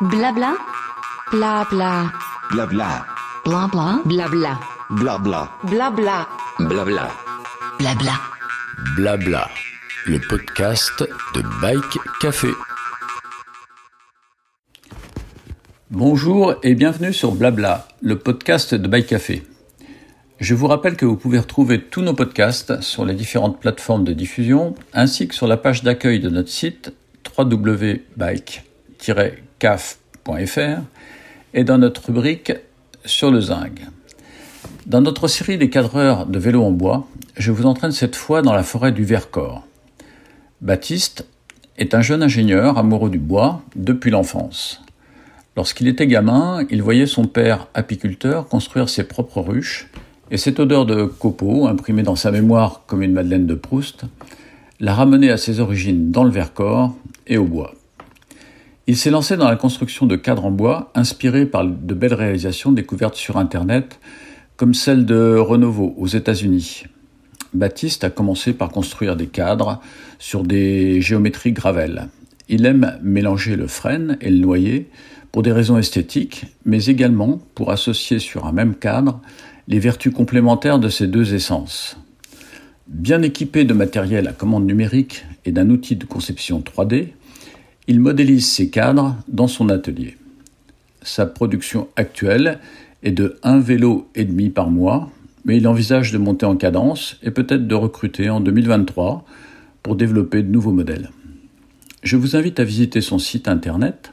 Blabla. Blabla. Blabla. Blabla. Blabla. Blabla. Blabla. Blabla. Blabla. Blabla. Le podcast de Bike Café. Bonjour et bienvenue sur Blabla, le podcast de Bike Café. Je vous rappelle que vous pouvez retrouver tous nos podcasts sur les différentes plateformes de diffusion ainsi que sur la page d'accueil de notre site www.bike-caf.fr et dans notre rubrique sur le zinc. Dans notre série des cadreurs de vélo en bois, je vous entraîne cette fois dans la forêt du Vercors. Baptiste est un jeune ingénieur amoureux du bois depuis l'enfance. Lorsqu'il était gamin, il voyait son père apiculteur construire ses propres ruches et cette odeur de copeaux, imprimée dans sa mémoire comme une Madeleine de Proust, l'a ramené à ses origines dans le Vercors et au bois. Il s'est lancé dans la construction de cadres en bois, inspiré par de belles réalisations découvertes sur Internet, comme celle de Renovo aux États-Unis. Baptiste a commencé par construire des cadres sur des géométries Gravel. Il aime mélanger le frêne et le noyer pour des raisons esthétiques, mais également pour associer sur un même cadre les vertus complémentaires de ces deux essences. Bien équipé de matériel à commande numérique et d'un outil de conception 3D, il modélise ses cadres dans son atelier. Sa production actuelle est de un vélo et demi par mois, mais il envisage de monter en cadence et peut-être de recruter en 2023 pour développer de nouveaux modèles. Je vous invite à visiter son site internet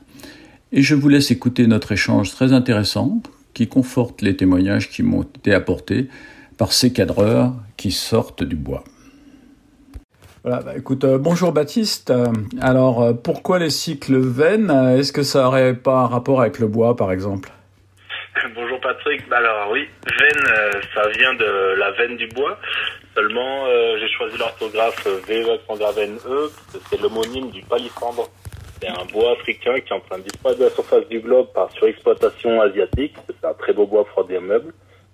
et je vous laisse écouter notre échange très intéressant qui conforte les témoignages qui m'ont été apportés par ces cadreurs qui sortent du bois. Voilà, bah, écoute, euh, bonjour Baptiste. Euh, alors, euh, pourquoi les cycles veines Est-ce que ça aurait pas un rapport avec le bois, par exemple? Bonjour Patrick. Bah, alors oui, veine, ça vient de la veine du bois. Seulement, j'ai choisi l'orthographe V accent N E, parce que c'est l'homonyme du palissandre c'est un bois africain qui est en train de disparaître de la surface du globe par surexploitation asiatique. C'est un très beau bois pour des meubles.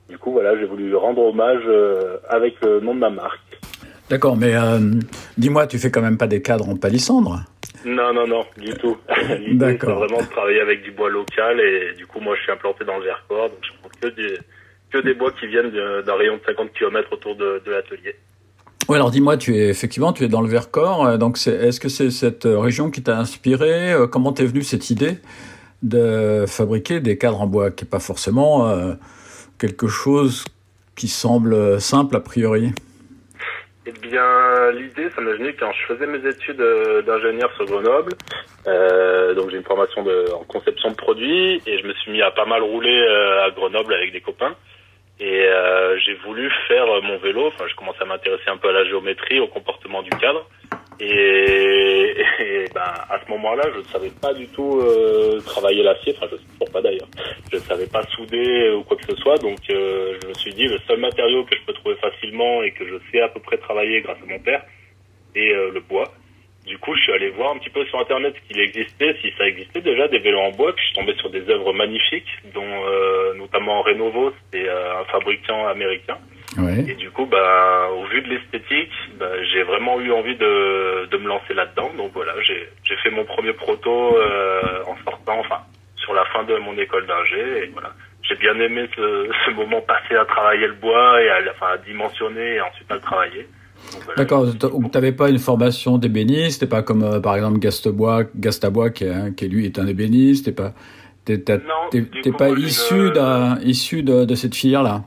Du coup, voilà, j'ai voulu rendre hommage avec le nom de ma marque. D'accord, mais euh, dis-moi, tu fais quand même pas des cadres en palissandre? Non, non, non, du tout. L'idée, c'est vraiment de travailler avec du bois local et du coup, moi, je suis implanté dans le Vercors, donc je prends que des, que des bois qui viennent d'un rayon de 50 km autour de l'atelier. Oui, alors dis-moi, tu es effectivement, tu es dans le Vercors. Euh, donc, est-ce que c'est cette région qui t'a inspiré? Euh, Comment t'es venue cette idée de fabriquer des cadres en bois, qui n'est pas forcément quelque chose qui semble simple a priori? Eh bien, l'idée, ça m'est venu quand je faisais mes études d'ingénieur sur Grenoble. donc, j'ai une formation de, en conception de produits et je me suis mis à pas mal rouler à Grenoble avec des copains. Et euh, j'ai voulu faire mon vélo. Enfin, je commençais à m'intéresser un peu à la géométrie, au comportement du cadre. Et, et ben, à ce moment-là, je ne savais pas du tout euh, travailler l'acier. Enfin, je ne sais toujours pas d'ailleurs. Je ne savais pas souder ou quoi que ce soit. Donc, euh, je me suis dit, le seul matériau que je peux trouver facilement et que je sais à peu près travailler grâce à mon père, c'est euh, le bois. Du coup, je suis allé voir un petit peu sur Internet ce qu'il existait, si ça existait déjà des vélos en bois. Puis je suis tombé sur des œuvres magnifiques, dont notamment Renovo, euh, un fabricant américain. Ouais. Et du coup, bah, au vu de l'esthétique, bah, j'ai vraiment eu envie de, de me lancer là-dedans. Donc voilà, j'ai fait mon premier proto euh, en sortant, enfin, sur la fin de mon école d'ingé. Et voilà, j'ai bien aimé ce, ce, moment passé à travailler le bois et à, enfin, à dimensionner et ensuite à le travailler. D'accord, tu n'avais pas une formation d'ébéniste, pas comme euh, par exemple Gastabois, Gastabois qui, est, qui lui est un ébéniste, t'es pas, t'es, pas issu, issu de, de cette filière-là?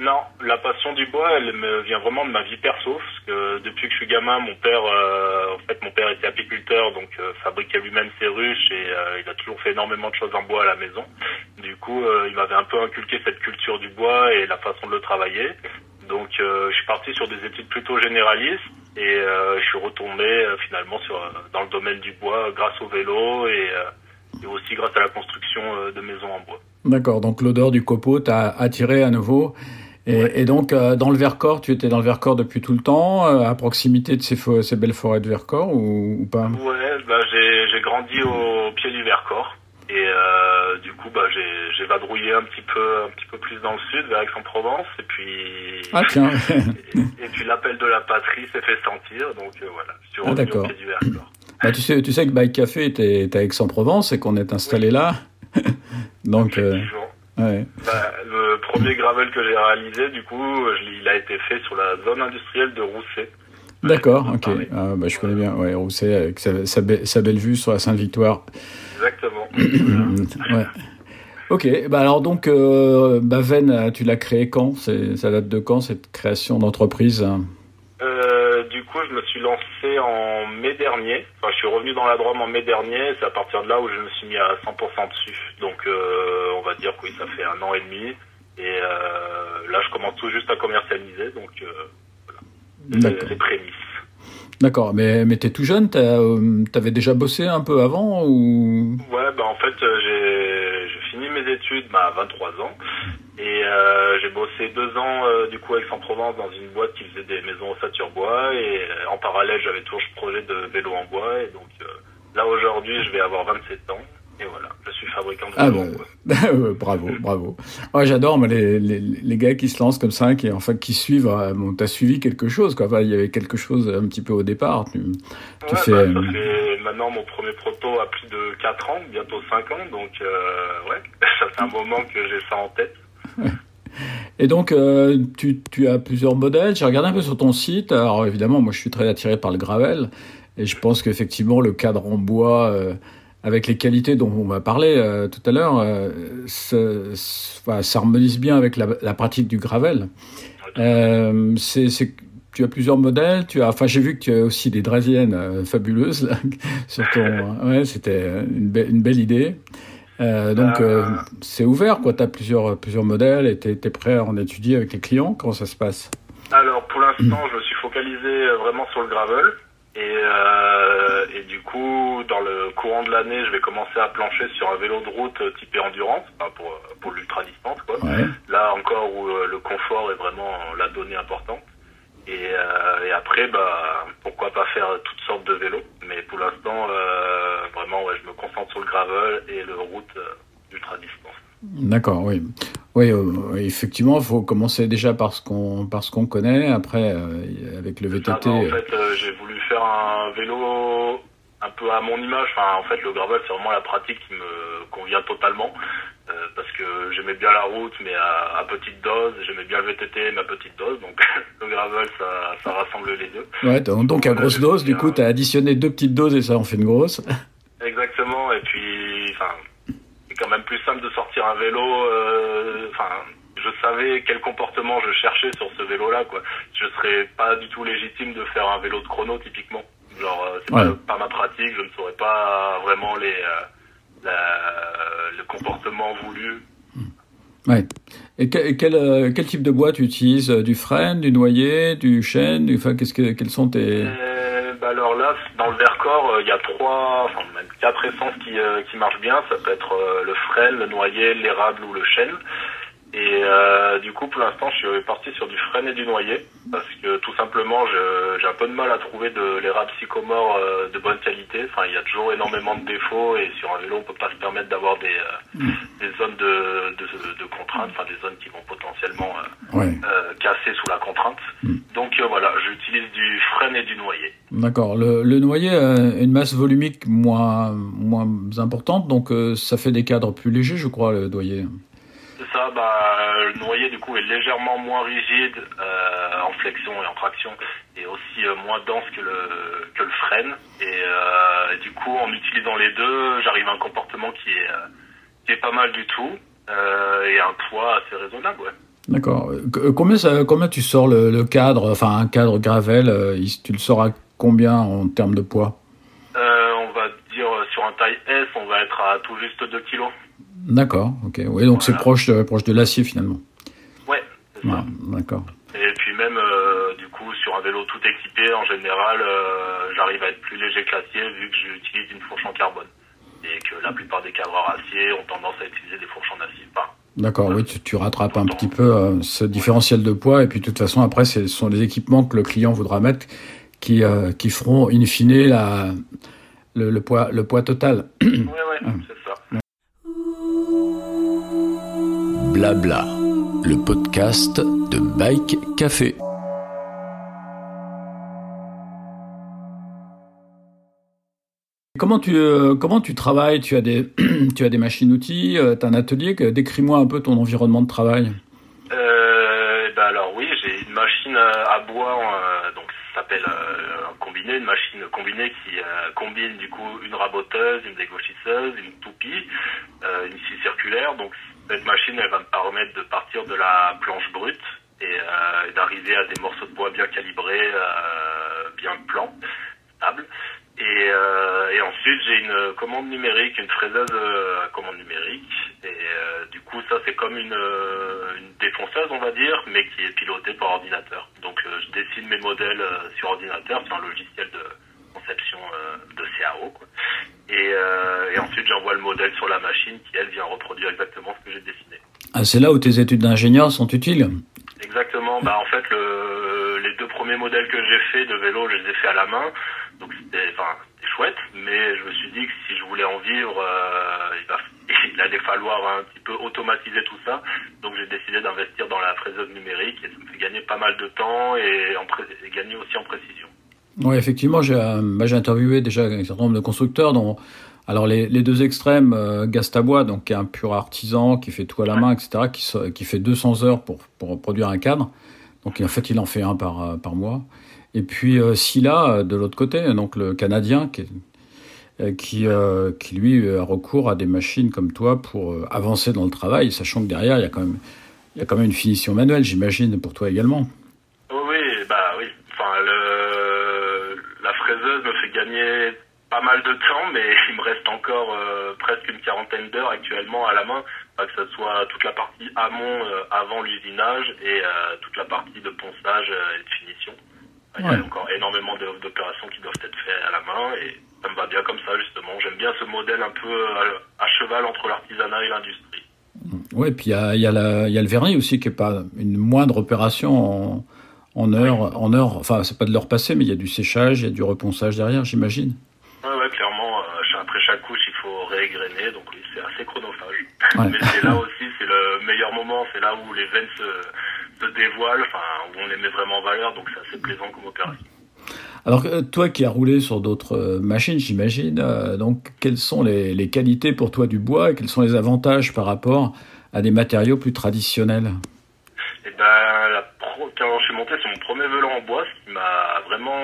Non, la passion du bois, elle me vient vraiment de ma vie perso, parce que depuis que je suis gamin, mon père, euh, en fait, mon père était apiculteur, donc euh, fabriquait lui-même ses ruches et il a toujours fait énormément de choses en bois à la maison. Du coup, il m'avait un peu inculqué cette culture du bois et la façon de le travailler. Donc euh, je suis parti sur des études plutôt généralistes et euh, je suis retourné euh, finalement dans le domaine du bois grâce au vélo et, aussi grâce à la construction de maisons en bois. D'accord, donc l'odeur du copeau t'a attiré à nouveau. Et, donc, dans le Vercors, tu étais dans le Vercors depuis tout le temps, à proximité de ces, ces belles forêts de Vercors ou, pas? Ouais, bah, j'ai grandi au pied du Vercors. Et euh, du coup, bah, j'ai vadrouillé un petit peu, un petit peu plus dans le sud, vers Aix-en-Provence, et puis ah, tiens. et, puis l'appel de la patrie s'est fait sentir, donc euh, voilà, je suis ah, pied du Vercors. Bah, tu, sais, tu sais que Bike Café était, à Aix-en-Provence et qu'on est installé là. Donc, euh, ouais. Bah, premier gravel que j'ai réalisé, du coup, je- il a été fait sur la zone industrielle de Rousset. D'accord, ok. Ah, bah, je connais bien, ouais, Rousset, avec sa, sa, be- sa belle vue sur la Sainte-Victoire. Exactement. ouais. Ok, bah alors donc, euh, Baven, euh, tu l'as créé quand? Ça date de quand cette création d'entreprise? Euh, du coup, je me suis lancé en mai dernier. Enfin, je suis revenu dans la Drôme en mai dernier. C'est à partir de là où je me suis mis à 100% dessus. Donc, euh, on va dire que oui, ça fait un an et demi. Et euh, là, je commence tout juste à commercialiser. Donc, euh, voilà. Les, prémices. D'accord, mais, mais t'es tout jeune, euh, t'avais déjà bossé un peu avant ou? Ouais, bah en fait, euh, j'ai fini mes études bah, à 23 ans. Et euh, j'ai bossé deux ans, euh, du coup, à Aix-en-Provence, dans une boîte qui faisait des maisons ossature bois. Et euh, en parallèle, j'avais toujours ce projet de vélo en bois. Et donc, là, aujourd'hui, je vais avoir 27 ans. Et voilà, je suis fabricant de Ah vélo en bois. ouais, bravo, bravo. Ouais, j'adore les, les, les gars qui se lancent comme ça, qui en fait qui suivent. euh, Bon, t'as suivi quelque chose, quoi. Enfin, il y avait quelque chose un petit peu au départ. Tu, tu Ouais, fais. bah, euh, ça fait maintenant mon premier proto a plus de 4 ans, bientôt 5 ans. Donc, euh, ouais, ça fait un moment que j'ai ça en tête. Et donc, euh, tu, tu as plusieurs modèles. J'ai regardé un peu sur ton site. Alors, évidemment, moi, je suis très attiré par le gravel. Et je pense qu'effectivement, le cadre en bois, euh, avec les qualités dont on va parler euh, tout à l'heure, euh, ça, ça- harmonise bien avec la, la pratique du gravel. Euh, tu as plusieurs modèles. Tu as, enfin, j'ai vu que tu as aussi des draisiennes euh, fabuleuses là, sur ton. ouais, c'était une, be- une belle idée. Donc, c'est ouvert, quoi. Tu as plusieurs, plusieurs modèles et tu es, prêt à en étudier avec les clients? Comment ça se passe? Alors pour l'instant, je me suis focalisé vraiment sur le gravel. Et, euh, et du coup, dans le courant de l'année, je vais commencer à plancher sur un vélo de route typé endurance, pour, pour l'ultra distance. Quoi. Ouais. Là encore où euh, le confort est vraiment la donnée importante. Et, euh, et après, bah, pourquoi pas faire toutes sortes de vélos. Mais pour l'instant, euh, vraiment, ouais, je me concentre sur le gravel et le route ultra distance. D'accord, oui. Oui, euh, effectivement, il faut commencer déjà par ce qu'on par ce qu'on connaît. Après, euh, avec le VTT. bah, en euh, fait, euh, j'ai voulu faire un vélo un peu à mon image. Enfin, en fait, le gravel, c'est vraiment la pratique qui me convient totalement. Parce que j'aimais bien la route, mais à, à petite dose. J'aimais bien le VTT, mais à petite dose. Donc, le gravel, ça, ça rassemble les deux. Ouais, donc donc à grosse dose, du coup, tu as additionné deux petites doses et ça en fait une grosse. Exactement. Et puis, enfin, quand même plus simple de sortir un vélo. euh, Enfin, je savais quel comportement je cherchais sur ce vélo-là, quoi. Je serais pas du tout légitime de faire un vélo de chrono, typiquement. Genre, euh, c'est Ouais. pas, pas ma pratique. Je ne saurais pas vraiment les euh, la- le comportement voulu. Ouais. Et que- quel, euh, quel type de bois tu utilises? Du frêne, du noyer, du chêne du, enfin, qu'est-ce que, Quels sont tes... Euh, bah alors là, dans le Euh, il y a trois, enfin quatre essences qui, euh, qui marchent bien. Ça peut être euh, le frêne, le noyer, l'érable ou le chêne. Et euh, du coup, pour l'instant, je suis parti sur du frêne et du noyer parce que tout simplement, j'ai un peu de mal à trouver de l'érable sycomore euh, de bonne qualité. Enfin, il y a toujours énormément de défauts et sur un vélo, on peut pas se permettre d'avoir des, euh, des zones de, de, de contrainte, enfin des zones qui vont potentiellement euh, Ouais, euh, casser sous la contrainte. Donc euh, voilà, j'utilise du frêne et du noyer. d'accord. Le, le noyer a une masse volumique moins, moins importante, donc euh, ça fait des cadres plus légers, je crois, le noyer. Ça, bah, le noyer du coup est légèrement moins rigide euh, en flexion et en traction et aussi euh, moins dense que le, que le frêne. Et, euh, et du coup, en utilisant les deux, j'arrive à un comportement qui est, qui est pas mal du tout et un poids assez raisonnable. Ouais. D'accord. Combien, ça, combien tu sors le, le cadre, enfin un cadre gravel, tu le sors à combien en termes de poids? On va dire sur un taille S, on va être à tout juste 2 kilos. D'accord, ok. Oui, donc c'est proche, de- proche de l'acier finalement. Ouais, c'est ça. Ouais, d'accord. Et puis même, euh, du coup, sur un vélo tout équipé, en général, euh, j'arrive à être plus léger que l'acier vu que j'utilise une fourche en carbone. Et que la plupart des cadreurs acier ont tendance à utiliser des fourches en acier. Enfin, D'accord, oui, tu, tu rattrapes un petit peu euh, ce différentiel de poids, et puis de toute façon, après, ce sont les équipements que le client voudra mettre qui, qui feront, in fine, la, le, le poids, le poids total. ouais, ouais, c'est Blabla, le podcast de Bike Café. Comment tu, euh, comment tu travailles? Tu as, des, tu as des machines-outils, euh, tu as un atelier? Décris-moi un peu ton environnement de travail. Euh, ben alors oui, j'ai une machine à bois, donc ça s'appelle un combiné, une machine combinée qui combine du coup une raboteuse, une dégauchisseuse, une toupie, une scie circulaire. Donc cette machine, elle va me permettre de partir de la planche brute et, d'arriver à des morceaux de bois bien calibrés, bien plans, stables. Et, euh, et ensuite, j'ai une commande numérique, une fraiseuse euh, à commande numérique. Et euh, du coup, ça, c'est comme une, défonceuse, on va dire, mais qui est pilotée par ordinateur. Donc, je dessine mes modèles sur ordinateur, c'est un logiciel de conception de CAO. Et, et ensuite, j'envoie le modèle sur la machine qui, elle, vient reproduire exactement ce que j'ai dessiné. Ah, c'est là où tes études d'ingénieur sont utiles Exactement. Bah, en fait, le, les deux premiers modèles que j'ai faits de vélo, je les ai faits à la main. Donc c'était enfin, chouette, mais je me suis dit que si je voulais en vivre, euh, il, va, il, allait falloir un petit peu automatiser tout ça. Donc j'ai décidé d'investir dans la fraiseuse numérique et ça me fait gagner pas mal de temps et, en et gagner aussi en précision. Oui, effectivement, j'ai euh, bah, interviewé déjà un certain nombre de constructeurs dont alors les, les, deux extrêmes, euh, Gastabois, donc qui est un pur artisan, qui fait tout à la main, etc., qui, qui fait 200 heures pour, pour produire un cadre. Donc en fait, il en fait un par, euh, par mois. Et puis euh, Silla, euh, de l'autre côté, donc le Canadien, qui, qui, qui, lui a recours à des machines comme toi pour avancer dans le travail, sachant que derrière, il y a quand même, il y a quand même une finition manuelle, j'imagine, pour toi également. Oui, bah oui. Enfin, le, la fraiseuse me fait gagner pas mal de temps, mais il me reste encore presque une quarantaine d'heures actuellement à la main, que ce soit toute la partie amont avant l'usinage et toute la partie de ponçage et de finition. Il y a encore énormément d'opérations qui doivent être faites à la main et ça me va bien comme ça justement. J'aime bien ce modèle un peu à, cheval entre l'artisanat et l'industrie. Oui, puis il y a, y, a y a, le vernis aussi qui n'est pas une moindre opération en, en heure, en heure. Enfin, c'est pas de l'heure passée, mais il y a du séchage, il y a du reponçage derrière, j'imagine. Oui, ouais, clairement. Euh, après chaque couche, il faut réégrainer, donc oui, c'est assez chronophage. mais c'est là aussi, c'est le meilleur moment, c'est là où les veines se se dévoile, enfin, où on les met vraiment en valeur, donc c'est assez plaisant comme opération. Alors, euh, toi qui as roulé sur d'autres euh, machines, j'imagine, euh, donc quelles sont les, les, qualités pour toi du bois et quels sont les avantages par rapport à des matériaux plus traditionnels? Eh ben, la pro... quand je suis monté sur mon premier vélo en bois, ce qui m'a vraiment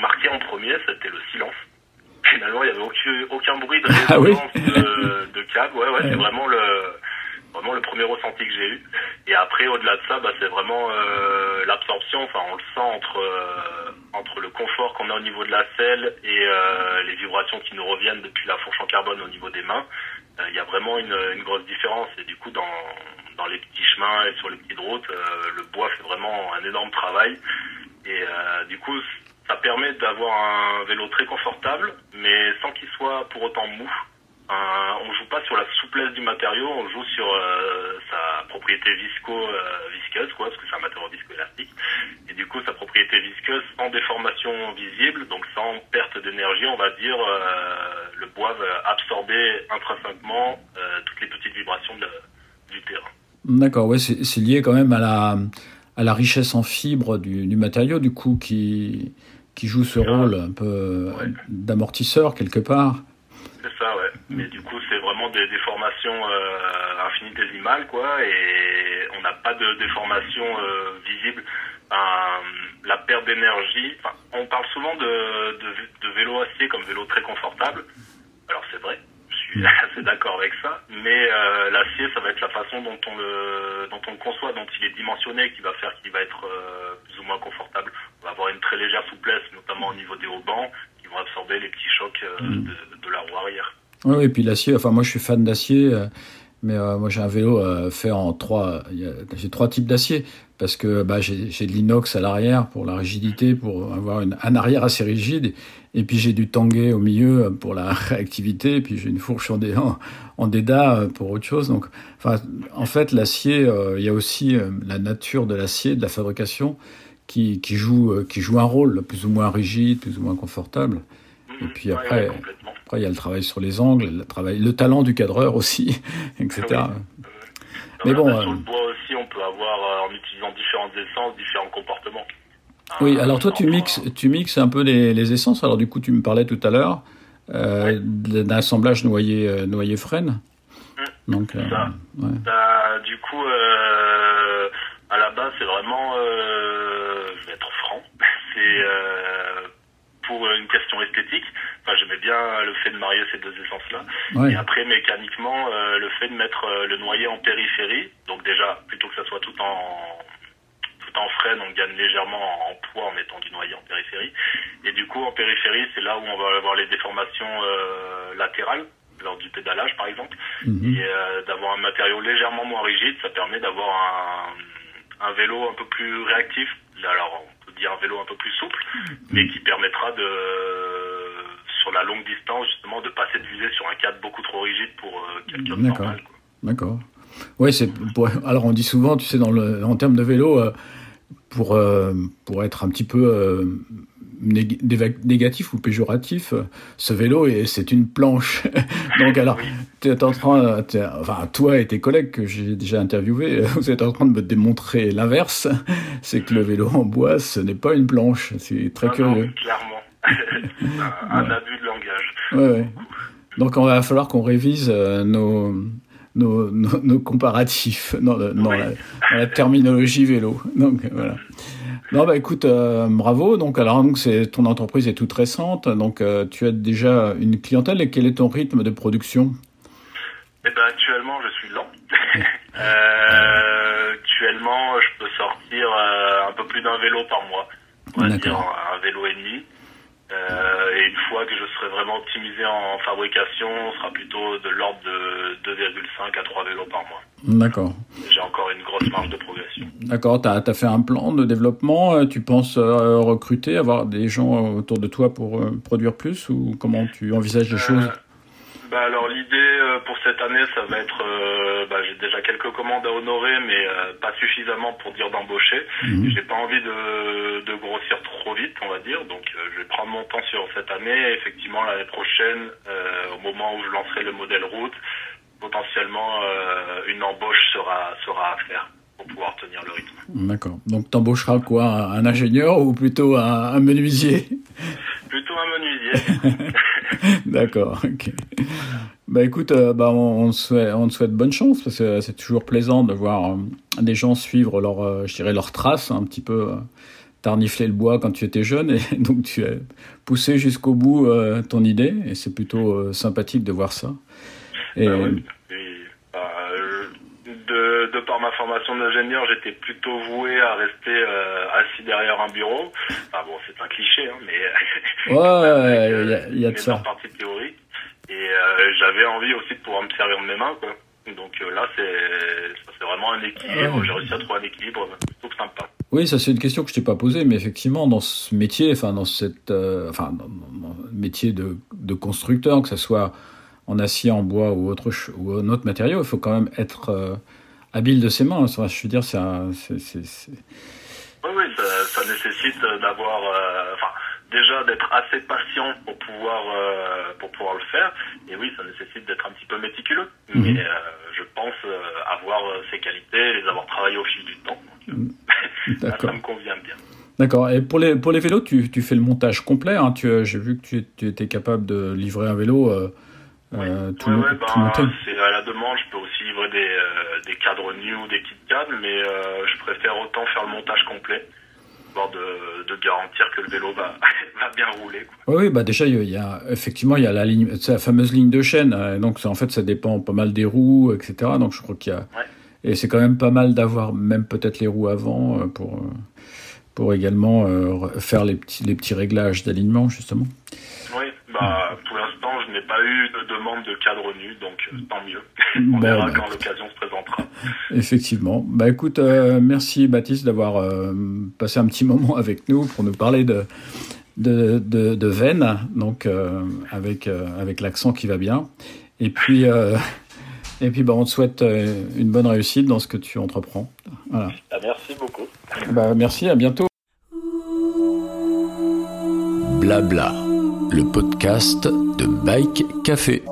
marqué en premier, c'était le silence. Finalement, il n'y avait aucun, aucun bruit de ah oui de, de câble. Ouais, ouais, c'est vraiment le vraiment le premier ressenti que j'ai eu. Et après, au-delà de ça, bah, c'est vraiment euh, l'absorption. Enfin, on le sent entre euh, entre le confort qu'on a au niveau de la selle et euh, les vibrations qui nous reviennent depuis la fourche en carbone au niveau des mains. Euh, il y a vraiment une, une, grosse différence. Et du coup, dans dans les petits chemins et sur les petites routes, euh, le bois fait vraiment un énorme travail. Et du coup, ça permet d'avoir un vélo très confortable, mais sans qu'il soit pour autant mou. Euh, on joue pas sur la souplesse du matériau, on joue sur euh, sa propriété visco euh, quoi, parce que c'est un matériau viscoélastique. Et du coup, sa propriété visqueuse sans déformation visible, donc sans perte d'énergie, on va dire, le bois va absorber intrinsèquement toutes les petites vibrations du terrain. D'accord, ouais, c'est lié quand même à la, richesse en fibres du matériau, du coup, qui, qui joue ce rôle un peu d'amortisseur quelque part. C'est ça, ouais. Mais du coup, c'est vraiment des déformations euh, infinitésimales, quoi, et on n'a pas de déformation euh, visible. la perte d'énergie, on parle souvent de, de, vélo acier comme vélo très confortable. Alors c'est vrai, suis assez d'accord avec ça, mais euh, l'acier, ça va être la façon dont on le dont on le conçoit, dont il est dimensionné, qui va faire qu'il va être euh, plus ou moins confortable. On va avoir une très légère souplesse, notamment au niveau des hauts bancs, vont absorber les petits chocs euh, mm. de, la roue arrière. Oui, et puis l'acier, enfin moi je suis fan d'acier, mais moi j'ai un vélo fait en trois, j'ai trois types d'acier, parce que bah, j'ai de l'inox à l'arrière pour la rigidité, pour avoir une, un arrière assez rigide, et puis j'ai du tanguay au milieu pour la réactivité, et puis j'ai une fourche en, en, en, déda pour autre chose. Donc, enfin, en fait, l'acier, il y a aussi la nature de l'acier, de la fabrication, qui, qui, joue, euh, qui joue un rôle plus ou moins rigide, plus ou moins confortable. Et mhm. puis après, après, il y a le travail sur les angles, le, travail, le talent du cadreur aussi, etc. Mais bon. Sur le bois aussi, on peut avoir, euh, en utilisant différentes essences, différents comportements. Oui, alors toi, tu mixes, tu mixes un peu les, les, essences. Alors du coup, tu me parlais tout à l'heure euh, d'un assemblage noyer euh, noyer freine. Donc, euh, Ça. ouais. Bah, du coup, euh, à la base, c'est vraiment, euh, je vais être franc, c'est euh, pour une question esthétique. J'aimais bien le fait de marier ces deux essences-là. Ouais. Et après, mécaniquement, euh, le fait de mettre euh, le noyer en périphérie, donc déjà, plutôt que ça soit tout en tout en freine, on gagne légèrement en poids en mettant du noyer en périphérie. Et du coup, en périphérie, c'est là où on va avoir les déformations euh, latérales lors du pédalage, par exemple. Mhm. Et d'avoir un matériau légèrement moins rigide, ça permet d'avoir un, un vélo un peu plus réactif. Alors, on peut dire un vélo un peu plus souple, mais qui permettra de, sur la longue distance, justement, de pas s'épuiser sur un cadre beaucoup trop rigide pour euh, quelqu'un de normal. D'accord. Ouais, c'est pour- alors on dit souvent, tu sais, dans le en termes de vélo, euh, pour euh, pour être un petit peu euh, nég- négatif ou péjoratif, ce vélo est c'est une planche. Donc alors, tu es en train, enfin toi et tes collègues que j'ai déjà interviewés, vous êtes en train de me démontrer l'inverse, c'est que le vélo en bois, ce n'est pas une planche. C'est très Non, curieux. non, clairement. un, abus de langage. Ouais, ouais. Donc on va falloir qu'on révise euh, nos, nos, nos, nos comparatifs dans, le- dans Oui. la, dans la terminologie vélo. Donc voilà. Non bah écoute, euh, bravo. Donc alors donc c'est ton entreprise est toute récente, donc euh, tu as déjà une clientèle et quel est ton rythme de production? Eh ben, actuellement, je suis lent. Actuellement, je peux sortir un peu plus d'un vélo par mois. On va dire un vélo et demi. Euh, et une fois que je serai vraiment optimisé en fabrication, on sera plutôt de l'ordre de 2,5 à 3 vélos par mois. D'accord. J'ai encore une grosse marge de progression. D'accord, tu as, fait un plan de développement, euh, tu penses euh, recruter, avoir des gens autour de toi pour euh, produire plus ou comment tu envisages les choses? Bah alors l'idée euh, pour cette année, ça va être, euh, bah, j'ai déjà quelques commandes à honorer, mais euh, pas suffisamment pour dire d'embaucher. Mhm. J'ai pas envie de, de grossir trop vite, on va dire. Donc euh, je vais prendre mon temps sur cette année. Et effectivement, l'année prochaine, euh, au moment où je lancerai le modèle route, potentiellement euh, une embauche sera sera à faire pour pouvoir tenir le rythme. D'accord. Donc t'embaucheras quoi? Un ingénieur ou plutôt un, un menuisier? Plutôt un menuisier. D'accord, ok. Bah écoute, euh, bah, on, on te souhaite, on te souhaite bonne chance parce que c'est toujours plaisant de voir euh, des gens suivre leur, euh, je dirais, leurs traces, un petit peu. Euh, reniflé le bois quand tu étais jeune et donc tu as poussé jusqu'au bout euh, ton idée et c'est plutôt euh, sympathique de voir ça. Et, Bah ouais. Euh, de, de par ma formation d'ingénieur, j'étais plutôt voué à rester euh, assis derrière un bureau. Enfin bon, c'est un cliché, hein, mais Ouais, il y a- y a de une ça. partie théorique. Et euh, j'avais envie aussi de pouvoir me servir de mes mains, quoi. Donc euh, là, c'est vraiment un équilibre. Ouais. J'ai réussi à trouver un équilibre plutôt sympa. Oui, ça c'est une question que je t'ai pas posée, mais effectivement dans ce métier, enfin dans cette, euh, enfin dans, dans- dans le métier de, de constructeur, que ce soit en acier, en bois ou autre ou un autre matériau, il faut quand même être euh, habile de ses mains. Enfin, je veux dire, c'est, Oui, oui, ça, ça nécessite d'avoir, euh, enfin, déjà d'être assez patient pour pouvoir euh, pour pouvoir le faire. Et oui, ça nécessite d'être un petit peu méticuleux. Mhm. Mais je pense avoir ces qualités, les avoir travaillées au fil du temps. Donc, euh, ça, me convient bien. D'accord. Et pour les pour les vélos, tu, tu fais le montage complet. Hein, j'ai vu que tu, tu étais capable de livrer un vélo euh, euh, tout, Ouais, ouais, monté. c'est à la demande. Je peux aussi livrer des, euh, des cadres nus ou des kits cadres, mais euh, je préfère autant faire le montage complet, histoire de, de garantir que le vélo va, va bien rouler. Quoi. Oui, oui, bah déjà, il y a- effectivement, il y a la ligne, la fameuse ligne de chaîne. euh, donc, ça, en fait, ça dépend pas mal des roues, etc. Donc, je crois qu'il y a, Ouais. et c'est quand même pas mal d'avoir même peut-être les roues avant euh, pour, pour également re- faire les petits, les petits réglages d'alignement, justement. Oui, bah, pour je n'ai pas eu de demande de cadre nu, donc euh, tant mieux. On Bon, verra bah, quand l'occasion se présentera. Effectivement. Bah écoute, euh, merci Baptiste d'avoir euh, passé un petit moment avec nous pour nous parler de de, de, de veine, donc euh, avec euh, avec l'accent qui va bien. Et puis euh, et puis bah on te souhaite une bonne réussite dans ce que tu entreprends. Voilà. Ah, merci beaucoup. Bah merci, à bientôt. Blabla, le podcast de Bike Café.